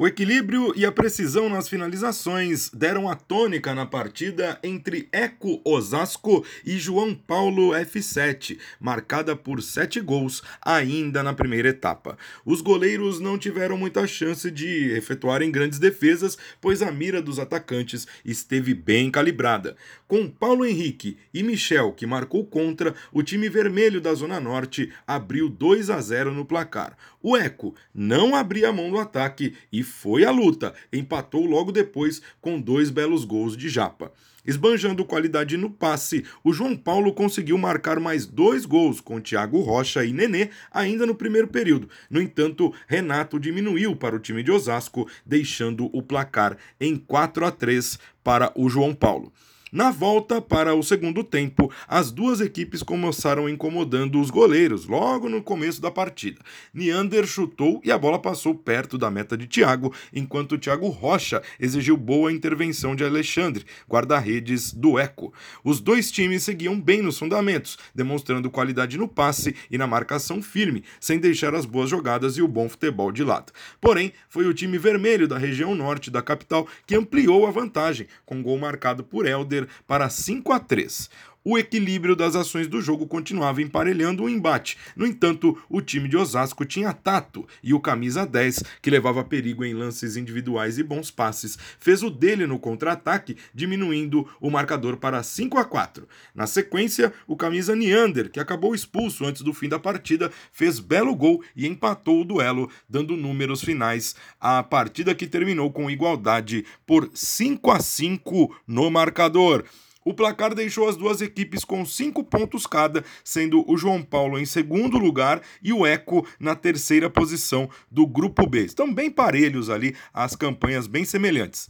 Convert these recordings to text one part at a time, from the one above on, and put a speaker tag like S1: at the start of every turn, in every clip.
S1: O equilíbrio e a precisão nas finalizações deram a tônica na partida entre Eco Osasco e João Paulo F7, marcada por sete gols ainda na primeira etapa. Os goleiros não tiveram muita chance de efetuarem grandes defesas, pois a mira dos atacantes esteve bem calibrada. Com Paulo Henrique e Michel, que marcou contra, o time vermelho da Zona Norte abriu 2 a 0 no placar. O Eco não abria a mão do ataque e foi à luta, empatou logo depois com dois belos gols de Japa. Esbanjando qualidade no passe, o João Paulo conseguiu marcar mais dois gols com Thiago Rocha e Nenê ainda no primeiro período. No entanto, Renato diminuiu para o time de Osasco, deixando o placar em 4 a 3 para o João Paulo. Na volta para o segundo tempo, as duas equipes começaram incomodando os goleiros logo no começo da partida. Neander chutou e a bola passou perto da meta de Thiago, enquanto Thiago Rocha exigiu boa intervenção de Alexandre, guarda-redes do Eco. Os dois times seguiam bem nos fundamentos, demonstrando qualidade no passe e na marcação firme, sem deixar as boas jogadas e o bom futebol de lado. Porém, foi o time vermelho da região norte da capital que ampliou a vantagem, com gol marcado por Helder para 5 a 3 o equilíbrio das ações do jogo continuava emparelhando o embate. No entanto, o time de Osasco tinha tato e o camisa 10, que levava perigo em lances individuais e bons passes, fez o dele no contra-ataque, diminuindo o marcador para 5 a 4. Na sequência, o camisa Neander, que acabou expulso antes do fim da partida, fez belo gol e empatou o duelo, dando números finais à partida que terminou com igualdade por 5 a 5 no marcador. O placar deixou as duas equipes com cinco pontos cada, sendo o João Paulo em segundo lugar e o Eco na terceira posição do Grupo B. Estão bem parelhos ali, as campanhas bem semelhantes.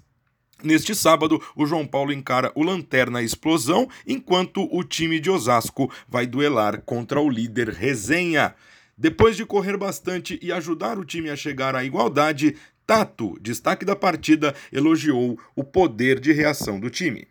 S1: Neste sábado, o João Paulo encara o Lanterna Explosão, enquanto o time de Osasco vai duelar contra o líder Resenha. Depois de correr bastante e ajudar o time a chegar à igualdade, Tato, destaque da partida, elogiou o poder de reação do time.